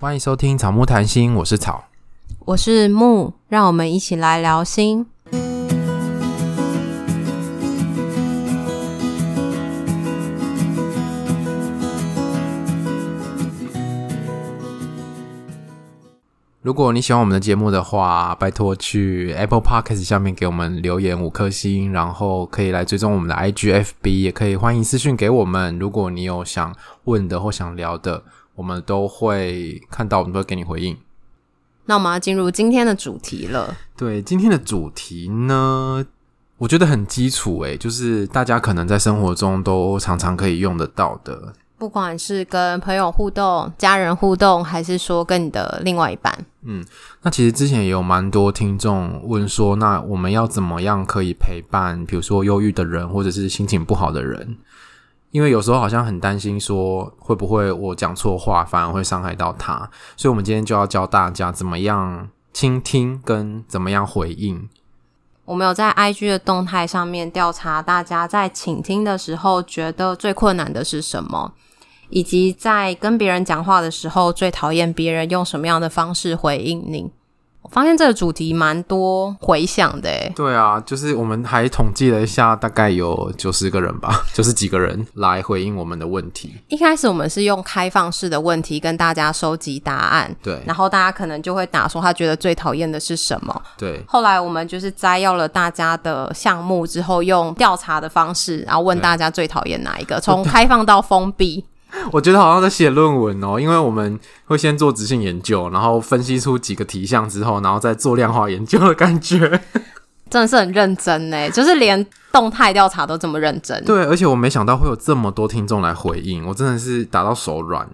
欢迎收听草木谈心，我是草，我是木，让我们一起来聊心。如果你喜欢我们的节目的话，拜托去 Apple Podcast 下面给我们留言五颗星，然后可以来追踪我们的 IGFB，也可以欢迎私讯给我们。如果你有想问的或想聊的。我们都会看到，我们都会给你回应。那我们要进入今天的主题了。对，今天的主题呢，我觉得很基础诶，就是大家可能在生活中都常常可以用得到的。不管是跟朋友互动、家人互动，还是说跟你的另外一半。嗯，那其实之前也有蛮多听众问说，那我们要怎么样可以陪伴，比如说忧郁的人，或者是心情不好的人？因为有时候好像很担心，说会不会我讲错话，反而会伤害到他，所以我们今天就要教大家怎么样倾听跟怎么样回应。我们有在 IG 的动态上面调查大家在倾听的时候觉得最困难的是什么，以及在跟别人讲话的时候最讨厌别人用什么样的方式回应你。我发现这个主题蛮多回响的诶。对啊，就是我们还统计了一下，大概有九十个人吧，就是几个人来回应我们的问题。一开始我们是用开放式的问题跟大家收集答案，对，然后大家可能就会打说他觉得最讨厌的是什么，对。后来我们就是摘要了大家的项目之后，用调查的方式，然后问大家最讨厌哪一个，从开放到封闭。我觉得好像在写论文哦，因为我们会先做直性研究，然后分析出几个题项之后，然后再做量化研究的感觉，真的是很认真呢，就是连动态调查都这么认真。对，而且我没想到会有这么多听众来回应，我真的是打到手软。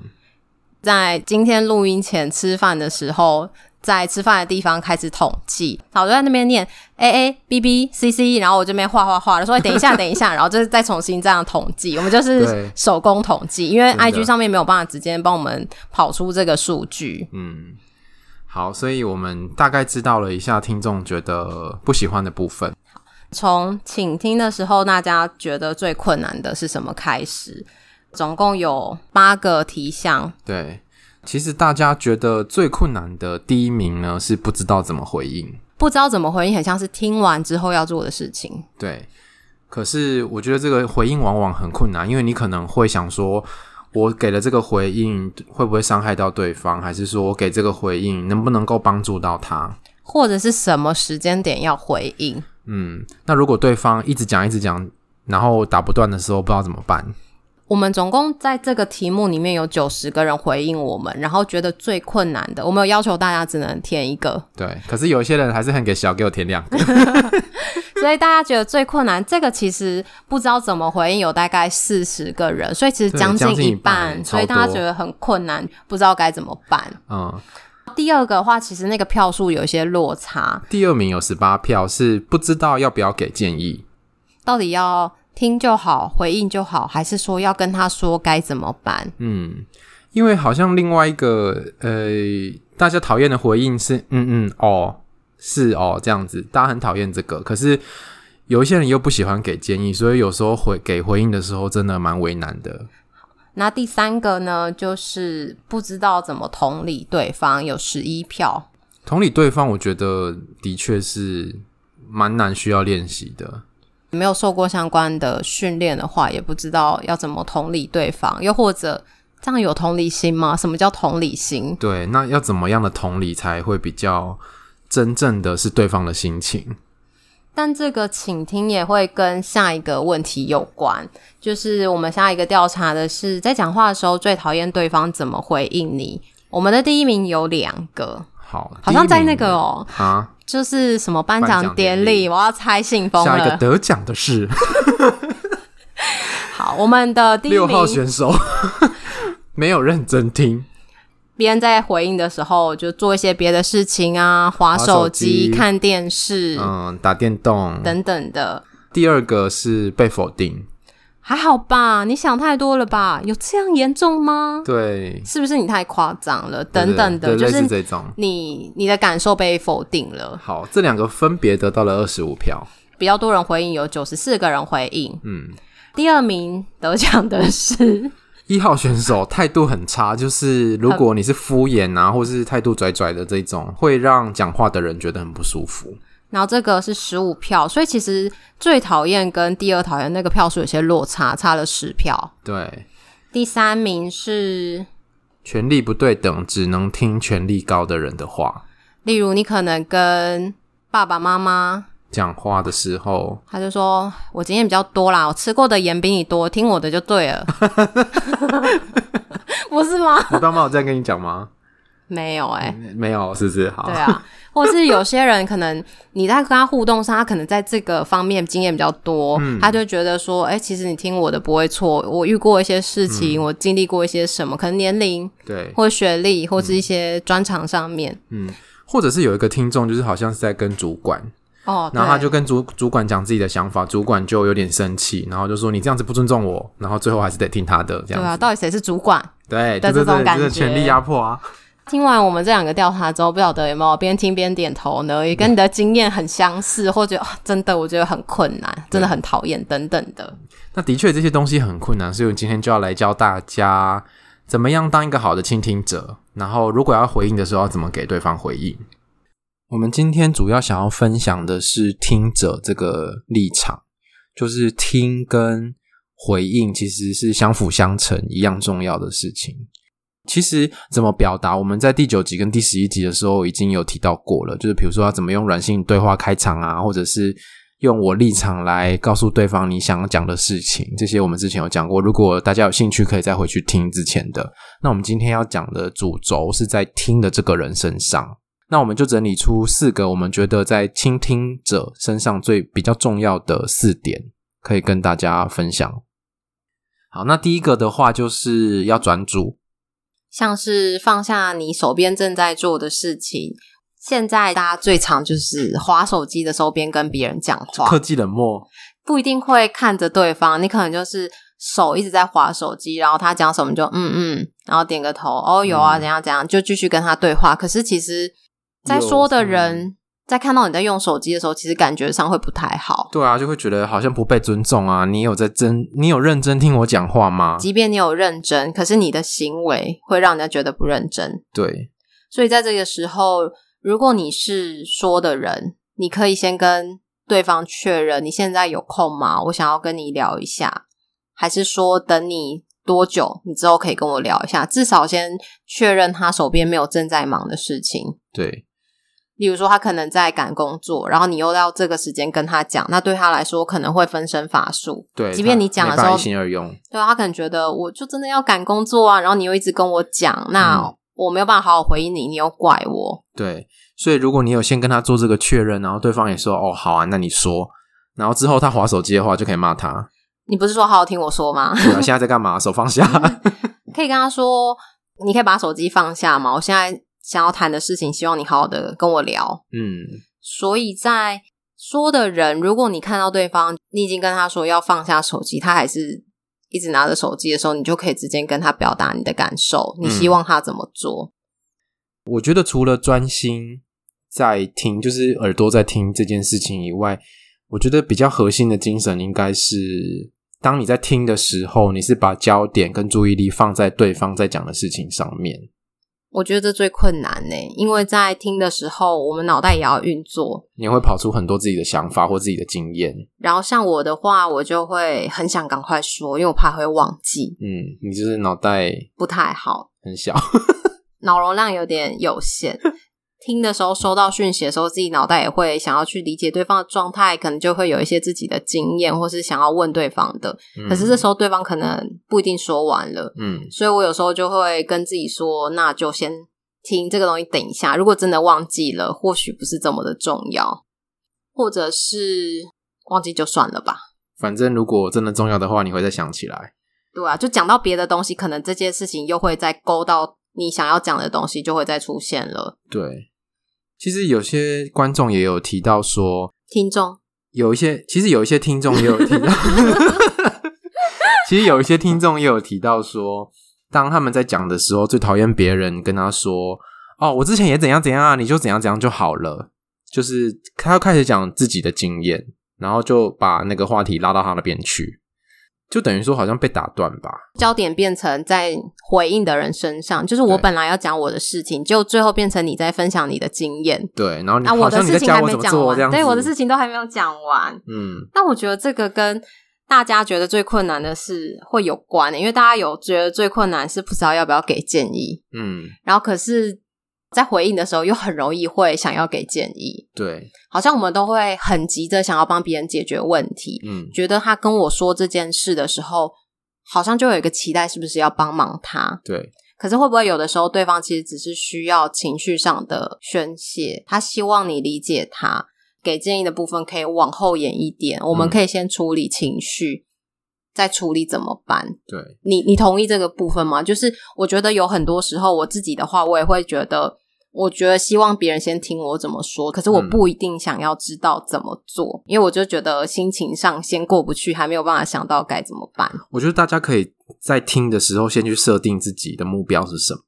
在今天录音前吃饭的时候。在吃饭的地方开始统计，然后我就在那边念 A A B B C C，然后我这边画画画的说等一下 等一下，然后就是再重新这样统计。我们就是手工统计，因为 I G 上面没有办法直接帮我们跑出这个数据。嗯，好，所以我们大概知道了一下听众觉得不喜欢的部分。从倾听的时候，大家觉得最困难的是什么开始？总共有八个题项。对。其实大家觉得最困难的第一名呢，是不知道怎么回应。不知道怎么回应，很像是听完之后要做的事情。对，可是我觉得这个回应往往很困难，因为你可能会想说，我给了这个回应会不会伤害到对方，还是说我给这个回应能不能够帮助到他，或者是什么时间点要回应？嗯，那如果对方一直讲一直讲，然后打不断的时候，不知道怎么办？我们总共在这个题目里面有九十个人回应我们，然后觉得最困难的，我们有要求大家只能填一个。对，可是有一些人还是很给小，给我填两个。所以大家觉得最困难，这个其实不知道怎么回应，有大概四十个人，所以其实将近一半，所以大家觉得很困难，不知道该怎么办。嗯，第二个的话，其实那个票数有一些落差。第二名有十八票，是不知道要不要给建议，到底要。听就好，回应就好，还是说要跟他说该怎么办？嗯，因为好像另外一个呃，大家讨厌的回应是嗯嗯哦是哦这样子，大家很讨厌这个。可是有一些人又不喜欢给建议，所以有时候回给回应的时候，真的蛮为难的。那第三个呢，就是不知道怎么同理对方，有十一票。同理对方，我觉得的确是蛮难，需要练习的。没有受过相关的训练的话，也不知道要怎么同理对方，又或者这样有同理心吗？什么叫同理心？对，那要怎么样的同理才会比较真正的是对方的心情？但这个倾听也会跟下一个问题有关，就是我们下一个调查的是，在讲话的时候最讨厌对方怎么回应你。我们的第一名有两个，好，好像在那个哦，啊。就是什么颁奖典礼，我要猜信封了。下一个得奖的是，好，我们的第六号选手。没有认真听，别人在回应的时候就做一些别的事情啊，划手机、看电视、嗯，打电动。等等的。第二个是被否定。还好吧，你想太多了吧？有这样严重吗？对，是不是你太夸张了？等等的，就是这种，你你的感受被否定了。好，这两个分别得到了二十五票，比较多人回应，有九十四个人回应。嗯，第二名得奖的是 一号选手态度很差，就是如果你是敷衍啊，或是态度拽拽的这种，会让讲话的人觉得很不舒服。然后这个是十五票，所以其实最讨厌跟第二讨厌那个票数有些落差，差了十票。对，第三名是权力不对等，只能听权力高的人的话。例如，你可能跟爸爸妈妈。讲话的时候，他就说：“我经验比较多啦，我吃过的盐比你多，听我的就对了。” 不是吗？你爸妈有这样跟你讲吗？没有哎、欸，没有，是不是？好，对啊，或是有些人可能你在跟他互动上，他可能在这个方面经验比较多，嗯、他就觉得说：“哎、欸，其实你听我的不会错，我遇过一些事情，嗯、我经历过一些什么，可能年龄对，或学历，或是一些专长上面，嗯，或者是有一个听众，就是好像是在跟主管。”哦，然后他就跟主主管讲自己的想法，主管就有点生气，然后就说你这样子不尊重我，然后最后还是得听他的这样子。对啊，到底谁是主管？对，的这种感觉，就是权力压迫啊。听完我们这两个调查之后，不晓得有没有边听边点头呢？也跟你的经验很相似，或者、哦、真的我觉得很困难，真的很讨厌等等的。那的确这些东西很困难，所以我今天就要来教大家怎么样当一个好的倾听者，然后如果要回应的时候，要怎么给对方回应。我们今天主要想要分享的是听者这个立场，就是听跟回应其实是相辅相成一样重要的事情。其实怎么表达，我们在第九集跟第十一集的时候已经有提到过了，就是比如说要怎么用软性对话开场啊，或者是用我立场来告诉对方你想讲的事情，这些我们之前有讲过。如果大家有兴趣，可以再回去听之前的。那我们今天要讲的主轴是在听的这个人身上。那我们就整理出四个我们觉得在倾听者身上最比较重要的四点，可以跟大家分享。好，那第一个的话就是要转主，像是放下你手边正在做的事情。现在大家最常就是划手机的时候边跟别人讲话，科技冷漠，不一定会看着对方，你可能就是手一直在划手机，然后他讲什么就嗯嗯，然后点个头，哦有啊，怎样怎样，就继续跟他对话。可是其实。在说的人在看到你在用手机的时候，其实感觉上会不太好。对啊，就会觉得好像不被尊重啊。你有在真，你有认真听我讲话吗？即便你有认真，可是你的行为会让人家觉得不认真。对，所以在这个时候，如果你是说的人，你可以先跟对方确认你现在有空吗？我想要跟你聊一下，还是说等你多久，你之后可以跟我聊一下？至少先确认他手边没有正在忙的事情。对。例如说，他可能在赶工作，然后你又要这个时间跟他讲，那对他来说可能会分身乏术。对，即便你讲的时候，一心二用。对啊，他可能觉得我就真的要赶工作啊，然后你又一直跟我讲，那我没有办法好好回应你，你又怪我。对，所以如果你有先跟他做这个确认，然后对方也说哦好啊，那你说，然后之后他划手机的话，就可以骂他。你不是说好好听我说吗？对啊，现在在干嘛？手放下。可以跟他说，你可以把手机放下吗？我现在。想要谈的事情，希望你好好的跟我聊。嗯，所以在说的人，如果你看到对方，你已经跟他说要放下手机，他还是一直拿着手机的时候，你就可以直接跟他表达你的感受，你希望他怎么做。嗯，我觉得除了专心在听，就是耳朵在听这件事情以外，我觉得比较核心的精神应该是，当你在听的时候，你是把焦点跟注意力放在对方在讲的事情上面。我觉得这最困难呢，因为在听的时候，我们脑袋也要运作，你会跑出很多自己的想法或自己的经验。然后像我的话，我就会很想赶快说，因为我怕会忘记。嗯，你就是脑袋不太好，很小，脑容量有点有限。听的时候，收到讯息的时候，自己脑袋也会想要去理解对方的状态，可能就会有一些自己的经验，或是想要问对方的。嗯、可是这时候对方可能不一定说完了，嗯，所以我有时候就会跟自己说，那就先听这个东西，等一下。如果真的忘记了，或许不是这么的重要，或者是忘记就算了吧。反正如果真的重要的话，你会再想起来。对啊，就讲到别的东西，可能这件事情又会再勾到你想要讲的东西，就会再出现了。对。其实有些观众也有提到说，听众有一些，其实有一些听众也有提到，其实有一些听众也有提到说，当他们在讲的时候，最讨厌别人跟他说：“哦，我之前也怎样怎样啊，你就怎样怎样就好了。”就是他要开始讲自己的经验，然后就把那个话题拉到他那边去。就等于说好像被打断吧，焦点变成在回应的人身上，就是我本来要讲我的事情，就最后变成你在分享你的经验。对，然后你那我的事情还没讲完，对，我的事情都还没有讲完。嗯，那我觉得这个跟大家觉得最困难的是会有关的，因为大家有觉得最困难是不知道要不要给建议。嗯，然后可是。在回应的时候，又很容易会想要给建议。对，好像我们都会很急着想要帮别人解决问题。嗯，觉得他跟我说这件事的时候，好像就有一个期待，是不是要帮忙他？对。可是会不会有的时候，对方其实只是需要情绪上的宣泄，他希望你理解他，给建议的部分可以往后延一点。我们可以先处理情绪，嗯、再处理怎么办？对，你你同意这个部分吗？就是我觉得有很多时候，我自己的话，我也会觉得。我觉得希望别人先听我怎么说，可是我不一定想要知道怎么做，嗯、因为我就觉得心情上先过不去，还没有办法想到该怎么办。我觉得大家可以在听的时候先去设定自己的目标是什么。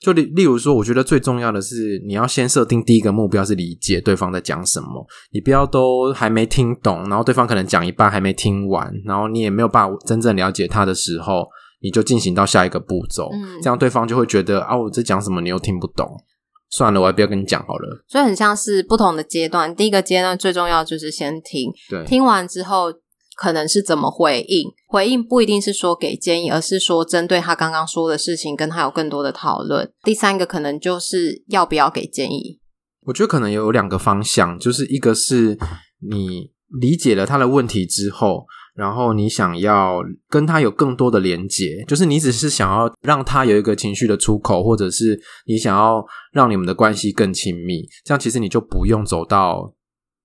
就例例如说，我觉得最重要的是你要先设定第一个目标是理解对方在讲什么，你不要都还没听懂，然后对方可能讲一半还没听完，然后你也没有办法真正了解他的时候，你就进行到下一个步骤，嗯、这样对方就会觉得啊，我在讲什么你又听不懂。算了，我还不要跟你讲好了。所以很像是不同的阶段，第一个阶段最重要就是先听，对，听完之后可能是怎么回应，回应不一定是说给建议，而是说针对他刚刚说的事情，跟他有更多的讨论。第三个可能就是要不要给建议。我觉得可能有两个方向，就是一个是你理解了他的问题之后。然后你想要跟他有更多的连接，就是你只是想要让他有一个情绪的出口，或者是你想要让你们的关系更亲密，这样其实你就不用走到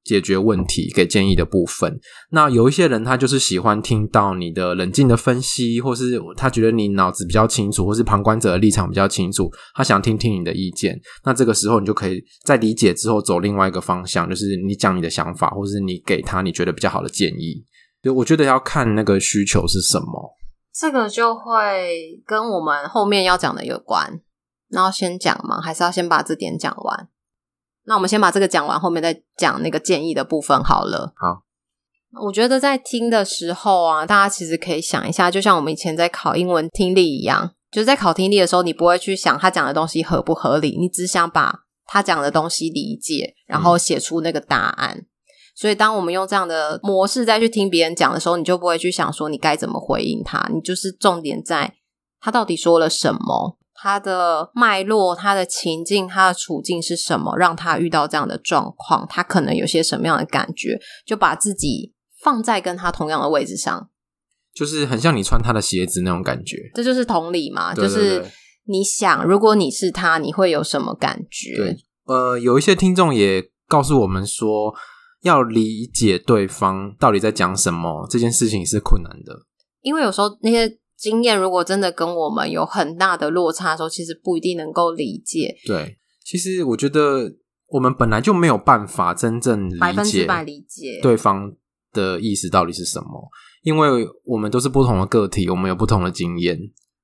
解决问题、给建议的部分。那有一些人他就是喜欢听到你的冷静的分析，或是他觉得你脑子比较清楚，或是旁观者的立场比较清楚，他想听听你的意见。那这个时候你就可以在理解之后走另外一个方向，就是你讲你的想法，或是你给他你觉得比较好的建议。就我觉得要看那个需求是什么，这个就会跟我们后面要讲的有关。然后先讲吗？还是要先把这点讲完？那我们先把这个讲完，后面再讲那个建议的部分好了。好，我觉得在听的时候啊，大家其实可以想一下，就像我们以前在考英文听力一样，就是在考听力的时候，你不会去想他讲的东西合不合理，你只想把他讲的东西理解，然后写出那个答案。嗯所以，当我们用这样的模式再去听别人讲的时候，你就不会去想说你该怎么回应他。你就是重点在他到底说了什么，他的脉络、他的情境、他的处境是什么，让他遇到这样的状况，他可能有些什么样的感觉，就把自己放在跟他同样的位置上，就是很像你穿他的鞋子那种感觉。这就是同理嘛，对对对，就是你想，如果你是他，你会有什么感觉？对，呃，有一些听众也告诉我们说。要理解对方到底在讲什么，这件事情是困难的。因为有时候那些经验如果真的跟我们有很大的落差的时候，其实不一定能够理解。对，其实我觉得我们本来就没有办法真正理解，百分之百理解对方的意思到底是什么，因为我们都是不同的个体，我们有不同的经验。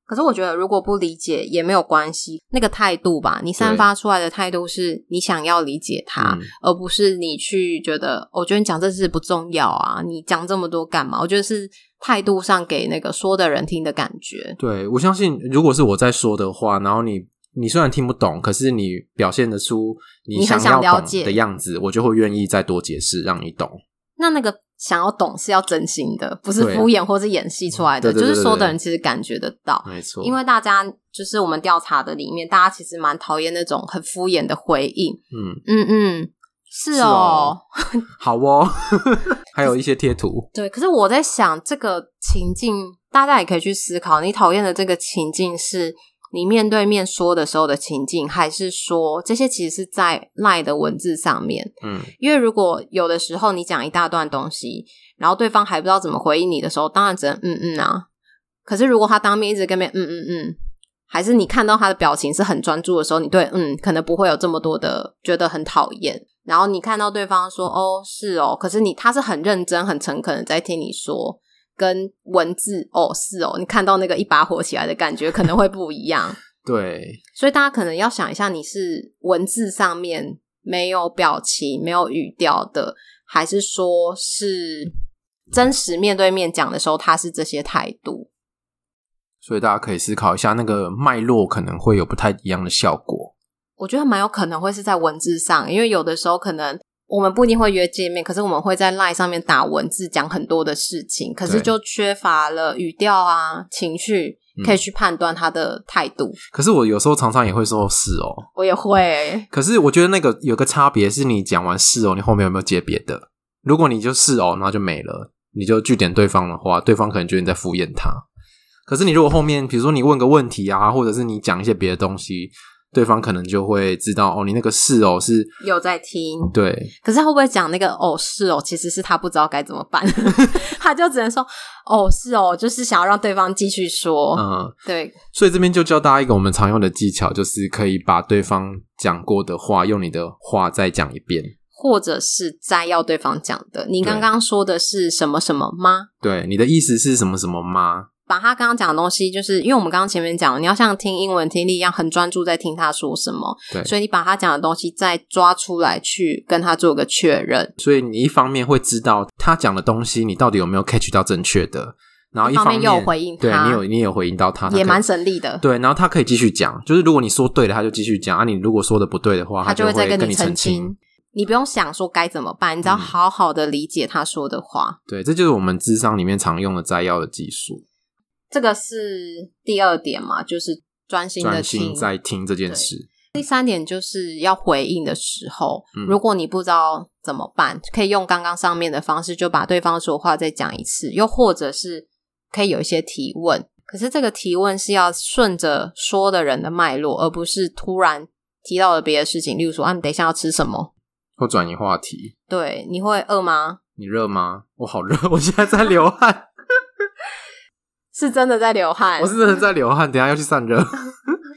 可是我觉得，如果不理解也没有关系。那个态度吧，你散发出来的态度是你想要理解他，而不是你去觉得，我觉得你讲这事不重要啊，你讲这么多干嘛？我觉得是态度上给那个说的人听的感觉。对，我相信，如果是我在说的话，然后你你虽然听不懂，可是你表现得出你想要懂的样子，我就会愿意再多解释，让你懂。那那个。想要懂是要真心的，不是敷衍或是演戏出来的。就是说的人其实感觉得到，没错。因为大家就是我们调查的里面，大家其实蛮讨厌那种很敷衍的回应。嗯嗯嗯，是哦，是哦好哦，还有一些贴图。对，可是我在想这个情境，大家也可以去思考，你讨厌的这个情境是。你面对面说的时候的情境，还是说这些其实是在 LINE 的文字上面？嗯，因为如果有的时候你讲一大段东西，然后对方还不知道怎么回应你的时候，当然只能嗯嗯啊。可是如果他当面一直跟别人嗯嗯嗯，还是你看到他的表情是很专注的时候，你对嗯可能不会有这么多的觉得很讨厌。然后你看到对方说哦是哦，可是你他是很认真、很诚恳的在听你说。跟文字哦是哦，你看到那个一把火起来的感觉可能会不一样。对，所以大家可能要想一下，你是文字上面没有表情、没有语调的，还是说是真实面对面讲的时候，他是这些态度。所以大家可以思考一下，那个脉络可能会有不太一样的效果。我觉得蛮有可能会是在文字上，因为有的时候可能我们不一定会约见面，可是我们会在 LINE 上面打文字讲很多的事情，可是就缺乏了语调啊、情绪，可以去判断他的态度。嗯。可是我有时候常常也会说是哦，我也会。可是我觉得那个有个差别是，你讲完是哦，你后面有没有接别的？如果你就是哦，那就没了，你就据点对方的话，对方可能觉得你在敷衍他。可是你如果后面，比如说你问个问题啊，或者是你讲一些别的东西，对方可能就会知道哦，你那个是哦是有在听，对。可是他会不会讲那个哦是哦，其实是他不知道该怎么办，他就只能说哦是哦，就是想要让对方继续说，嗯，对。所以这边就教大家一个我们常用的技巧，就是可以把对方讲过的话，用你的话再讲一遍，或者是摘要对方讲的。你刚刚说的是什么什么吗？对，你的意思是什么什么吗？把他刚刚讲的东西，就是因为我们刚刚前面讲，你要像听英文听力一样，很专注在听他说什么。对，所以你把他讲的东西再抓出来，去跟他做个确认。所以你一方面会知道他讲的东西，你到底有没有 catch 到正确的，然后一方面又有回应他，对你有你有回应到他，也蛮省力的。对，然后他可以继续讲，就是如果你说对了，他就继续讲；啊，你如果说的不对的话，他就会再跟你澄清。你不用想说该怎么办，你只要好好的理解他说的话。嗯、对，这就是我们智商里面常用的摘要的技术。这个是第二点嘛，就是专心的听，在听这件事。第三点就是要回应的时候，嗯，如果你不知道怎么办，可以用刚刚上面的方式，就把对方说话再讲一次，又或者是可以有一些提问。可是这个提问是要顺着说的人的脉络，而不是突然提到了别的事情，例如说啊，你等一下要吃什么，或转移话题。对，你会饿吗？你热吗？我好热，我现在在流汗。是真的在流汗，我是真的在流汗，等下要去散热，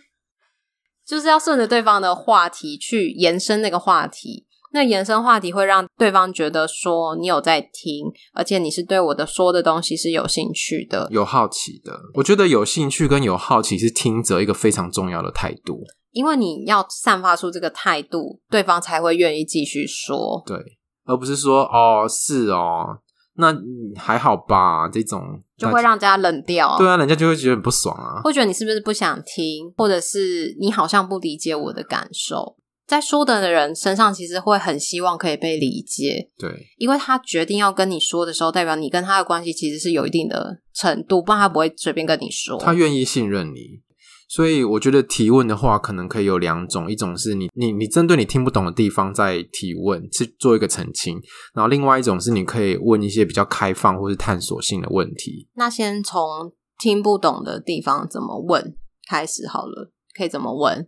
就是要顺着对方的话题去延伸那个话题。那延伸话题会让对方觉得说你有在听，而且你是对我的说的东西是有兴趣的、有好奇的。我觉得有兴趣跟有好奇是听者一个非常重要的态度，因为你要散发出这个态度，对方才会愿意继续说。对，而不是说哦，是哦。那还好吧，这种就会让人家冷掉。对啊，人家就会觉得很不爽啊，会觉得你是不是不想听，或者是你好像不理解我的感受。在说的人身上，其实会很希望可以被理解。对，因为他决定要跟你说的时候，代表你跟他的关系其实是有一定的程度，不然他不会随便跟你说。他愿意信任你。所以我觉得提问的话，可能可以有两种，一种是你你你针对你听不懂的地方在提问，去做一个澄清，然后另外一种是你可以问一些比较开放或是探索性的问题。那先从听不懂的地方怎么问开始好了，可以怎么问？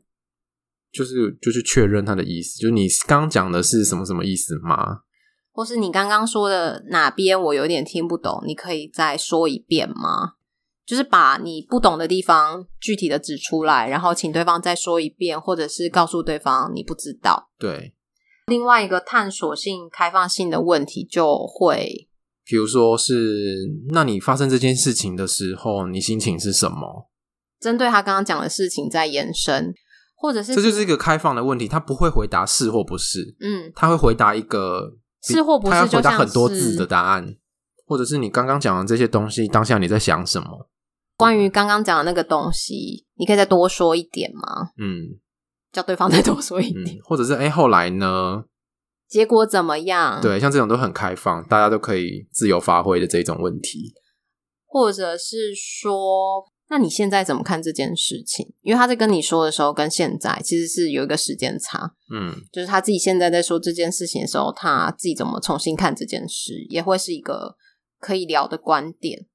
就是就是确认他的意思，就是你刚刚讲的是什么什么意思吗？或是你刚刚说的哪边我有点听不懂，你可以再说一遍吗？就是把你不懂的地方具体的指出来，然后请对方再说一遍，或者是告诉对方你不知道。对，另外一个探索性、开放性的问题就会，比如说是，那你发生这件事情的时候，你心情是什么？针对他刚刚讲的事情在延伸，或者是这就是一个开放的问题，他不会回答是或不是，嗯，他会回答一个是或不是，他要回答很多字的答案，或者是你刚刚讲的这些东西，当下你在想什么？关于刚刚讲的那个东西，你可以再多说一点吗？嗯，叫对方再多说一点，嗯、或者是哎，后来呢？结果怎么样？对，像这种都很开放，大家都可以自由发挥的这种问题，或者是说，那你现在怎么看这件事情？因为他在跟你说的时候，跟现在其实是有一个时间差。嗯，就是他自己现在在说这件事情的时候，他自己怎么重新看这件事，也会是一个可以聊的观点。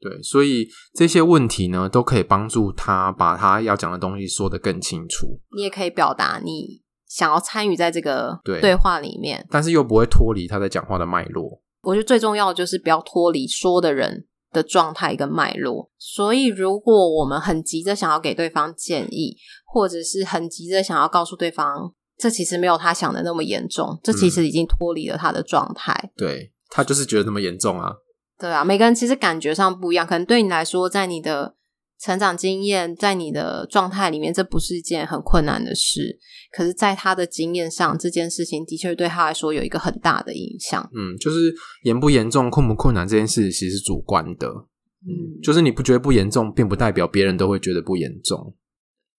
对，所以这些问题呢，都可以帮助他把他要讲的东西说得更清楚。你也可以表达你想要参与在这个对话里面，但是又不会脱离他在讲话的脉络。我觉得最重要的就是不要脱离说的人的状态跟脉络。所以，如果我们很急着想要给对方建议，或者是很急着想要告诉对方，这其实没有他想的那么严重，这其实已经脱离了他的状态。嗯，对，他就是觉得那么严重啊。对啊，每个人其实感觉上不一样。可能对你来说，在你的成长经验在你的状态里面，这不是一件很困难的事。可是，在他的经验上，这件事情的确对他来说有一个很大的影响。嗯，就是严不严重、困不困难这件事，其实是主观的。嗯，就是你不觉得不严重，并不代表别人都会觉得不严重。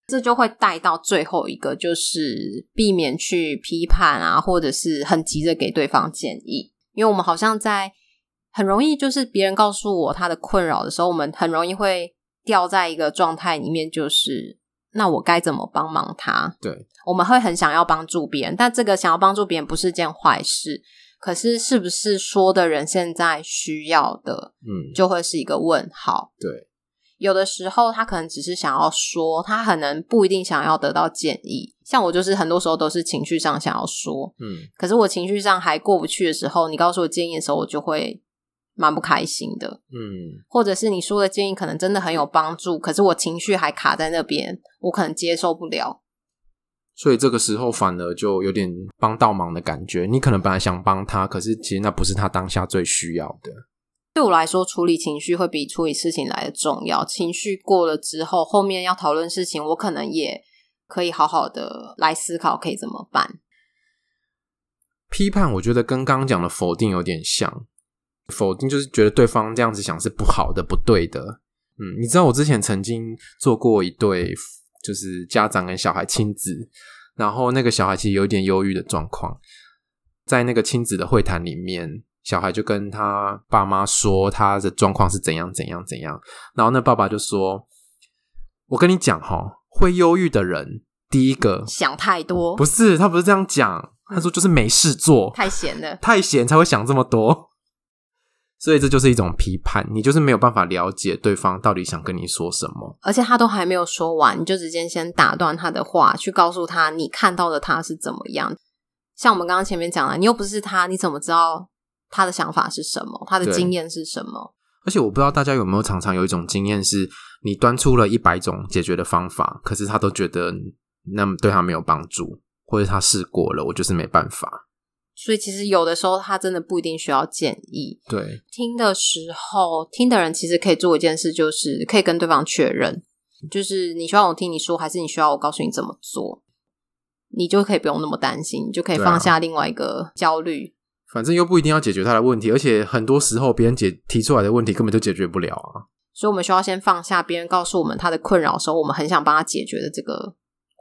这就会带到最后一个，就是避免去批判啊，或者是很急着给对方建议，因为我们好像在很容易，就是别人告诉我他的困扰的时候，我们很容易会。掉在一个状态里面，就是那我该怎么帮忙他？对，我们会很想要帮助别人，但这个想要帮助别人不是件坏事。可是，是不是说的人现在需要的，嗯，就会是一个问号。对，有的时候他可能只是想要说，他可能不一定想要得到建议。像我，就是很多时候都是情绪上想要说，嗯，可是我情绪上还过不去的时候，你告诉我建议的时候，我就会。蛮不开心的，嗯，或者是你说的建议可能真的很有帮助，可是我情绪还卡在那边，我可能接受不了。所以这个时候反而就有点帮倒忙的感觉。你可能本来想帮他，可是其实那不是他当下最需要的。对我来说，处理情绪会比处理事情来的重要。情绪过了之后，后面要讨论事情，我可能也可以好好的来思考可以怎么办。批判，我觉得跟刚刚讲的否定有点像。否定就是觉得对方这样子想是不好的、不对的。嗯，你知道我之前曾经做过一对，就是家长跟小孩亲子，然后那个小孩其实有一点忧郁的状况，在那个亲子的会谈里面，小孩就跟他爸妈说他的状况是怎样怎样怎样，然后那爸爸就说：“我跟你讲齁，会忧郁的人，第一个想太多，不是，他不是这样讲，他说就是没事做，太闲了，太闲才会想这么多。”所以这就是一种批判，你就是没有办法了解对方到底想跟你说什么，而且他都还没有说完，你就直接先打断他的话，去告诉他你看到的他是怎么样。像我们刚刚前面讲了，你又不是他，你怎么知道他的想法是什么？他的经验是什么？而且我不知道大家有没有常常有一种经验，是你端出了一百种解决的方法，可是他都觉得那么对他没有帮助，或者他试过了，我就是没办法。所以其实有的时候他真的不一定需要建议。对，听的时候，听的人其实可以做一件事，就是可以跟对方确认，就是你需要我听你说，还是你需要我告诉你怎么做，你就可以不用那么担心，你就可以放下另外一个焦虑。反正又不一定要解决他的问题，而且很多时候别人解提出来的问题根本就解决不了啊。所以我们需要先放下别人告诉我们他的困扰的时候，我们很想帮他解决的这个。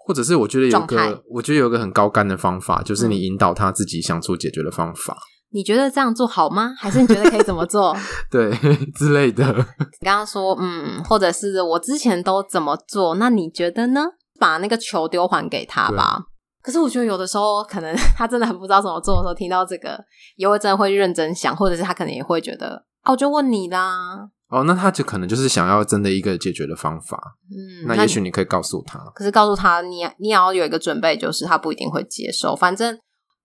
或者是我觉得有个，我觉得有个很高干的方法，就是你引导他自己想出解决的方法。嗯。你觉得这样做好吗？还是你觉得可以怎么做？对 之类的。你刚刚说，嗯，或者是我之前都怎么做？那你觉得呢？把那个球丢还给他吧。可是我觉得有的时候，可能他真的很不知道怎么做的时候，听到这个，也会真的会认真想，或者是他可能也会觉得，哦，我就问你啦。哦，那他就可能就是想要真的一个解决的方法。嗯，那也许你可以告诉他。可是告诉他，你你也要有一个准备，就是他不一定会接受。反正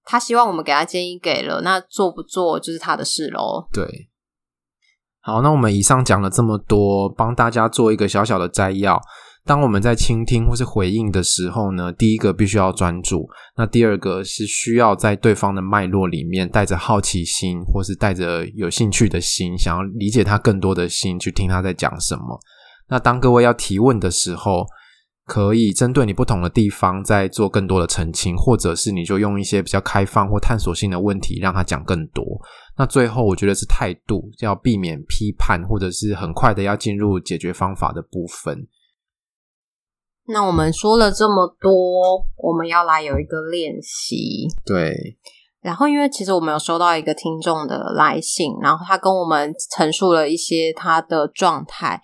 他希望我们给他建议给了，那做不做就是他的事喽。对。好，那我们以上讲了这么多，帮大家做一个小小的摘要。当我们在倾听或是回应的时候呢，第一个必须要专注，那第二个是需要在对方的脉络里面带着好奇心，或是带着有兴趣的心，想要理解他更多的心去听他在讲什么。那当各位要提问的时候，可以针对你不同的地方再做更多的澄清，或者是你就用一些比较开放或探索性的问题让他讲更多。那最后我觉得是态度，要避免批判，或者是很快的要进入解决方法的部分。那我们说了这么多，我们要来有一个练习。对。然后，因为其实我们有收到一个听众的来信，然后他跟我们陈述了一些他的状态。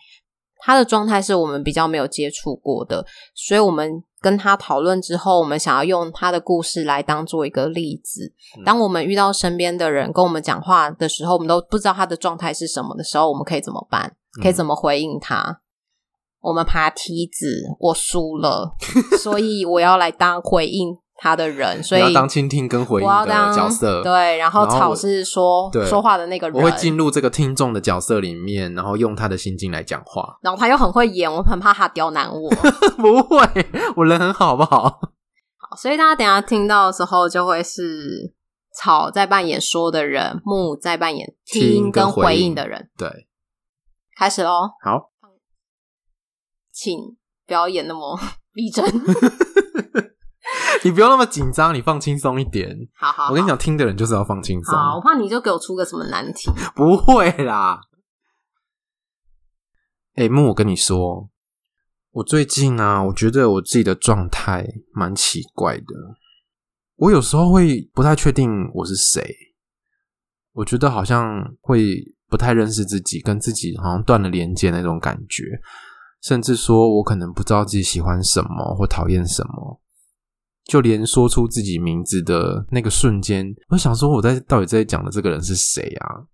他的状态是我们比较没有接触过的，所以我们跟他讨论之后，我们想要用他的故事来当做一个例子。当我们遇到身边的人跟我们讲话的时候，我们都不知道他的状态是什么的时候，我们可以怎么办？可以怎么回应他？我们爬梯子，我输了，所以我要来当回应他的人。所以要当倾听跟回应的角色，对。然后草是说说话的那个人，我会进入这个听众的角色里面，然后用他的心境来讲话。然后他又很会演，我很怕他刁难我。不会，我人很好，好不好？好，所以大家等一下听到的时候，就会是草在扮演说的人，木在扮演听跟回应的人。对，开始喽。好。请不要演那么 逼真。你不要那么紧张，你放轻松一点。好好好，我跟你讲，听的人就是要放轻松。好，我怕你就给我出个什么难题。不会啦。哎、欸，木，我跟你说，我最近啊，我觉得我自己的状态蛮奇怪的。我有时候会不太确定我是谁，我觉得好像会不太认识自己，跟自己好像断了连接那种感觉，甚至说我可能不知道自己喜欢什么或讨厌什么。就连说出自己名字的那个瞬间，我想说我在到底在讲的这个人是谁啊？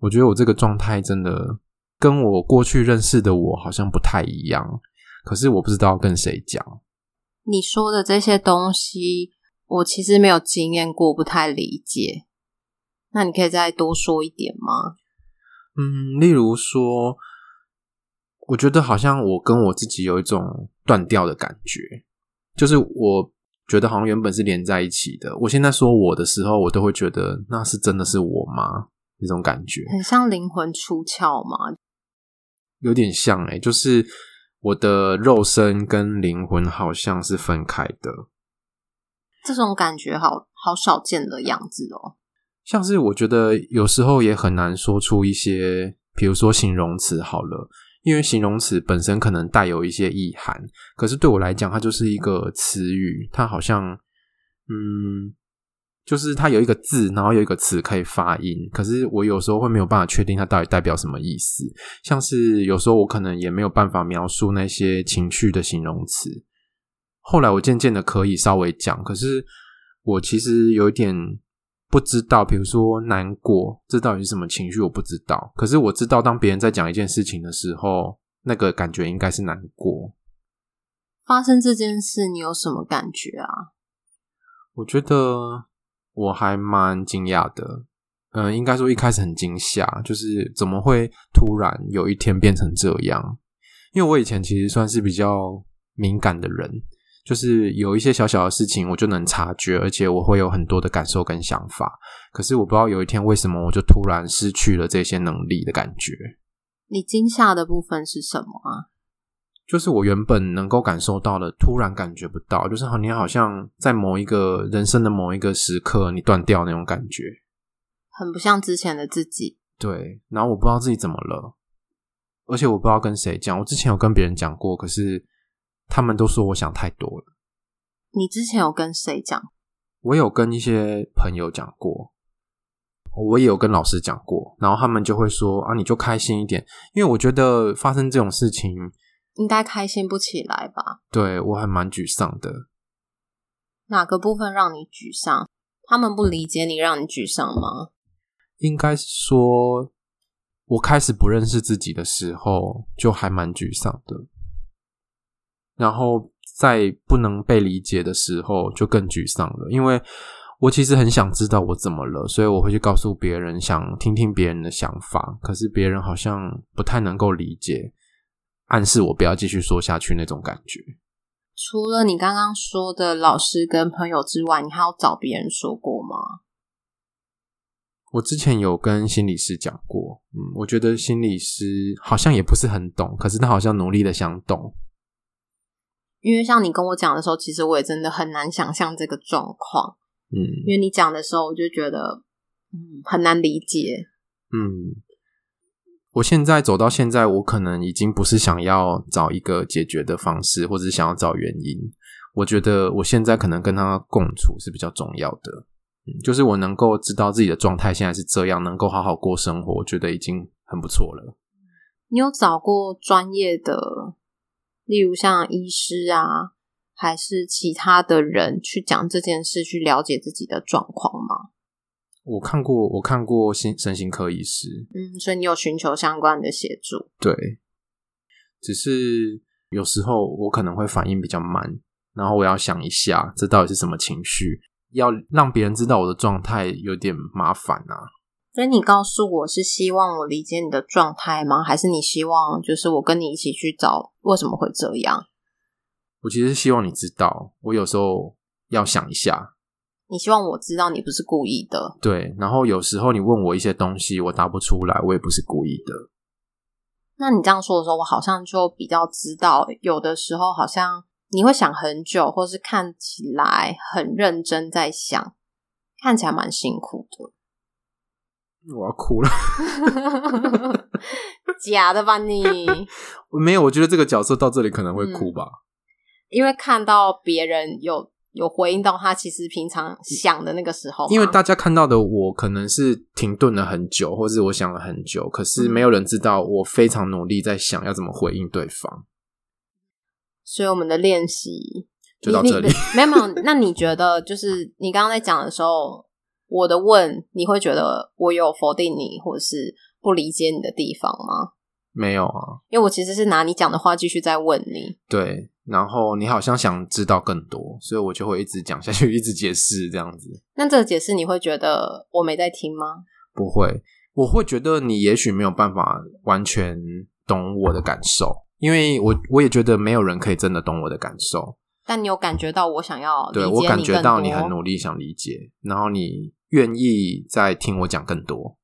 我觉得我这个状态真的跟我过去认识的我好像不太一样，可是我不知道跟谁讲。你说的这些东西，我其实没有经验过，不太理解。那你可以再多说一点吗？嗯，例如说，我觉得好像我跟我自己有一种断掉的感觉，就是我。觉得好像原本是连在一起的。我现在说我的时候，我都会觉得那是真的是我吗？那种感觉很像灵魂出窍吗？有点像诶，就是我的肉身跟灵魂好像是分开的。这种感觉好好少见的样子哦。像是我觉得有时候也很难说出一些，比如说形容词好了。因为形容词本身可能带有一些意涵，可是对我来讲，它就是一个词语，它好像，嗯，就是它有一个字，然后有一个词可以发音，可是我有时候会没有办法确定它到底代表什么意思。像是有时候我可能也没有办法描述那些情绪的形容词。后来我渐渐的可以稍微讲，可是我其实有一点。不知道，比如说难过，这到底是什么情绪？我不知道。可是我知道，当别人在讲一件事情的时候，那个感觉应该是难过。发生这件事，你有什么感觉啊？我觉得我还蛮惊讶的。嗯、呃，应该说一开始很惊吓，就是怎么会突然有一天变成这样？因为我以前其实算是比较敏感的人。就是有一些小小的事情，我就能察觉，而且我会有很多的感受跟想法。可是我不知道有一天为什么我就突然失去了这些能力的感觉。你惊吓的部分是什么啊？就是我原本能够感受到的，突然感觉不到。就是好，你好像在某一个人生的某一个时刻，你断掉那种感觉，很不像之前的自己。对，然后我不知道自己怎么了，而且我不知道跟谁讲。我之前有跟别人讲过，可是。他们都说我想太多了。你之前有跟谁讲？我有跟一些朋友讲过，我也有跟老师讲过，然后他们就会说：“啊，你就开心一点。”因为我觉得发生这种事情，应该开心不起来吧？对，我还蛮沮丧的。哪个部分让你沮丧？他们不理解你，让你沮丧吗？应该是说，我开始不认识自己的时候，就还蛮沮丧的。然后在不能被理解的时候，就更沮丧了。因为我其实很想知道我怎么了，所以我会去告诉别人，想听听别人的想法。可是别人好像不太能够理解，暗示我不要继续说下去那种感觉。除了你刚刚说的老师跟朋友之外，你还有找别人说过吗？我之前有跟心理师讲过，嗯，我觉得心理师好像也不是很懂，可是他好像努力的想懂。因为像你跟我讲的时候，其实我也真的很难想象这个状况。嗯，因为你讲的时候，我就觉得，嗯，很难理解。嗯，我现在走到现在，我可能已经不是想要找一个解决的方式，或者是想要找原因。我觉得我现在可能跟他共处是比较重要的。嗯，就是我能够知道自己的状态现在是这样，能够好好过生活，我觉得已经很不错了。你有找过专业的？例如像医师啊，还是其他的人去讲这件事，去了解自己的状况吗？我看过，我看过心身心科医师，嗯，所以你有寻求相关的协助。对，只是有时候我可能会反应比较慢，然后我要想一下，这到底是什么情绪，要让别人知道我的状态有点麻烦啊。所以你告诉我是希望我理解你的状态吗？还是你希望就是我跟你一起去找为什么会这样？我其实是希望你知道，我有时候要想一下。你希望我知道你不是故意的。对，然后有时候你问我一些东西，我答不出来，我也不是故意的。那你这样说的时候，我好像就比较知道，有的时候好像你会想很久，或是看起来很认真在想，看起来蛮辛苦的。我要哭了，假的吧你？没有，我觉得这个角色到这里可能会哭吧，嗯、因为看到别人有。有回应到他其实平常想的那个时候，因为大家看到的我可能是停顿了很久，或是我想了很久，可是没有人知道我非常努力在想要怎么回应对方。所以我们的练习就到这里，没有没有。那你觉得，就是你刚刚在讲的时候，我的问，你会觉得我有否定你，或者是不理解你的地方吗？没有啊，因为我其实是拿你讲的话继续在问你。对。然后你好像想知道更多，所以我就会一直讲下去，一直解释这样子。那这个解释你会觉得我没在听吗？不会，我会觉得你也许没有办法完全懂我的感受，因为我我也觉得没有人可以真的懂我的感受。但你有感觉到我想要理解你？对，我感觉到你很努力想理解，然后你愿意再听我讲更多。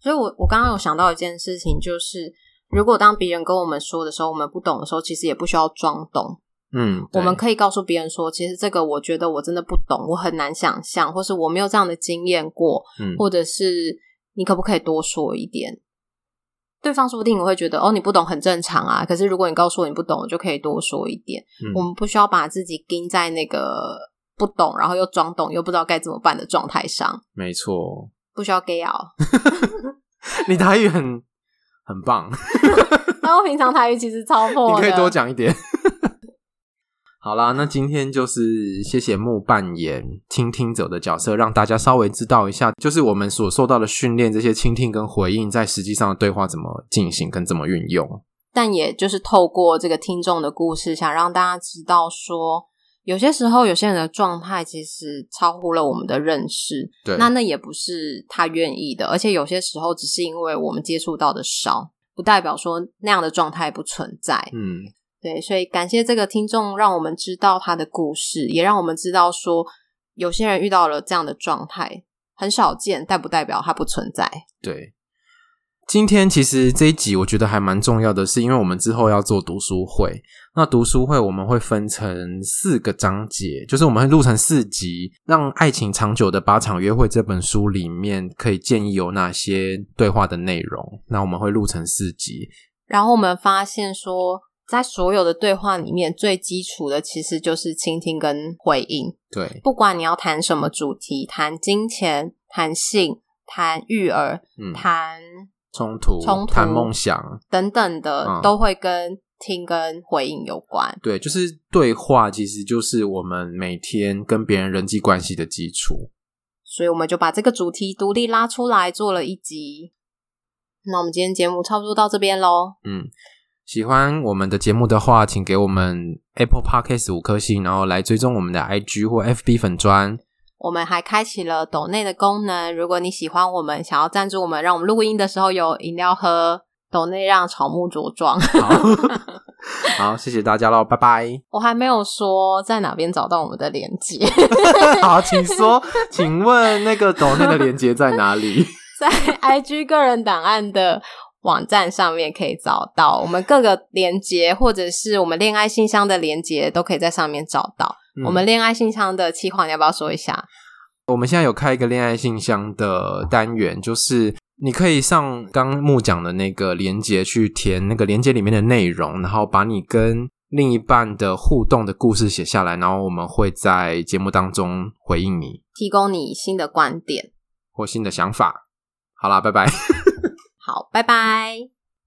所以我我刚刚有想到一件事情，就是如果当别人跟我们说的时候，我们不懂的时候，其实也不需要装懂。嗯，我们可以告诉别人说，其实这个我觉得我真的不懂，我很难想象，或是我没有这样的经验过，嗯，或者是你可不可以多说一点？对方说不定我会觉得哦，你不懂很正常啊。可是如果你告诉我你不懂，我就可以多说一点。嗯，我们不需要把自己钉在那个不懂，然后又装懂，又不知道该怎么办的状态上。没错，不需要 gay 哦。你台语很很棒，那我平常台语其实超破，你可以多讲一点。好啦，那今天就是谢谢木扮演倾听者的角色，让大家稍微知道一下，就是我们所受到的训练，这些倾听跟回应，在实际上的对话怎么进行跟怎么运用。但也就是透过这个听众的故事，想让大家知道说，有些时候有些人的状态其实超乎了我们的认识。对，那那也不是他愿意的，而且有些时候只是因为我们接触到的少，不代表说那样的状态不存在。嗯。对，所以感谢这个听众，让我们知道他的故事，也让我们知道说，有些人遇到了这样的状态，很少见，但不代表他不存在。对，今天其实这一集我觉得还蛮重要的，是因为我们之后要做读书会，那读书会我们会分成四个章节，就是我们会录成四集，让《爱情长久的八场约会》这本书里面可以建议有哪些对话的内容，那我们会录成四集，然后我们发现说。在所有的对话里面，最基础的其实就是倾听跟回应。对，不管你要谈什么主题，谈金钱、谈性、谈育儿、嗯、谈冲突、冲突、谈梦想等等的，嗯、都会跟听跟回应有关。对，就是对话，其实就是我们每天跟别人人际关系的基础。所以我们就把这个主题独立拉出来做了一集。那我们今天节目差不多到这边喽。嗯。喜欢我们的节目的话，请给我们 Apple Podcast 五颗星，然后来追踪我们的 IG 或 FB 粉专。我们还开启了抖内的功能，如果你喜欢我们，想要赞助我们，让我们录音的时候有饮料喝，抖内让草木茁壮。好，好，谢谢大家喽，拜拜。我还没有说在哪边找到我们的连接。好，请说，请问那个抖内的连接在哪里？在 IG 个人档案的。网站上面可以找到我们各个连接，或者是我们恋爱信箱的连接，都可以在上面找到。嗯、我们恋爱信箱的企划，你要不要说一下？我们现在有开一个恋爱信箱的单元，就是你可以上刚木讲的那个连接去填那个连接里面的内容，然后把你跟另一半的互动的故事写下来，然后我们会在节目当中回应你，提供你新的观点或新的想法。好啦，拜拜。好，拜拜。